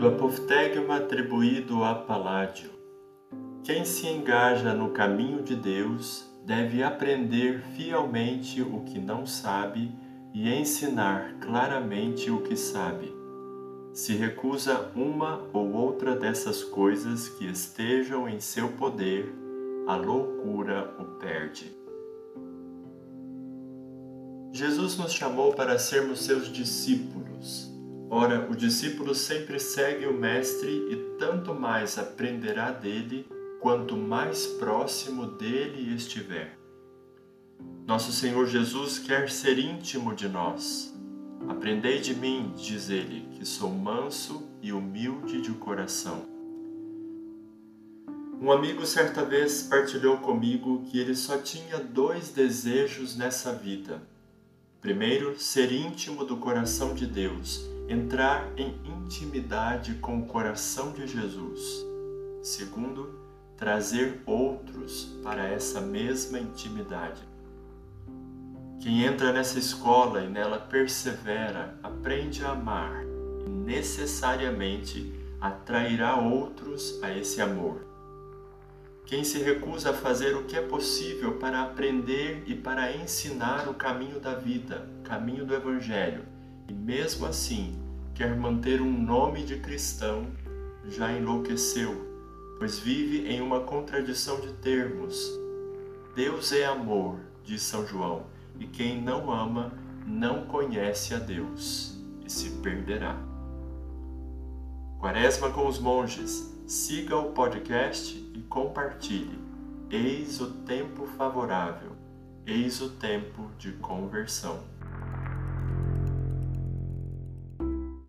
do apoftegma atribuído a Paládio. Quem se engaja no caminho de Deus deve aprender fielmente o que não sabe e ensinar claramente o que sabe. Se recusa uma ou outra dessas coisas que estejam em seu poder, a loucura o perde. Jesus nos chamou para sermos seus discípulos Ora, o discípulo sempre segue o Mestre e tanto mais aprenderá dele quanto mais próximo dele estiver. Nosso Senhor Jesus quer ser íntimo de nós. Aprendei de mim, diz ele, que sou manso e humilde de coração. Um amigo certa vez partilhou comigo que ele só tinha dois desejos nessa vida. Primeiro, ser íntimo do coração de Deus entrar em intimidade com o coração de Jesus. Segundo, trazer outros para essa mesma intimidade. Quem entra nessa escola e nela persevera, aprende a amar e necessariamente atrairá outros a esse amor. Quem se recusa a fazer o que é possível para aprender e para ensinar o caminho da vida, caminho do Evangelho, e mesmo assim quer manter um nome de cristão, já enlouqueceu, pois vive em uma contradição de termos. Deus é amor, diz São João, e quem não ama não conhece a Deus e se perderá. Quaresma com os monges. Siga o podcast e compartilhe. Eis o tempo favorável, eis o tempo de conversão.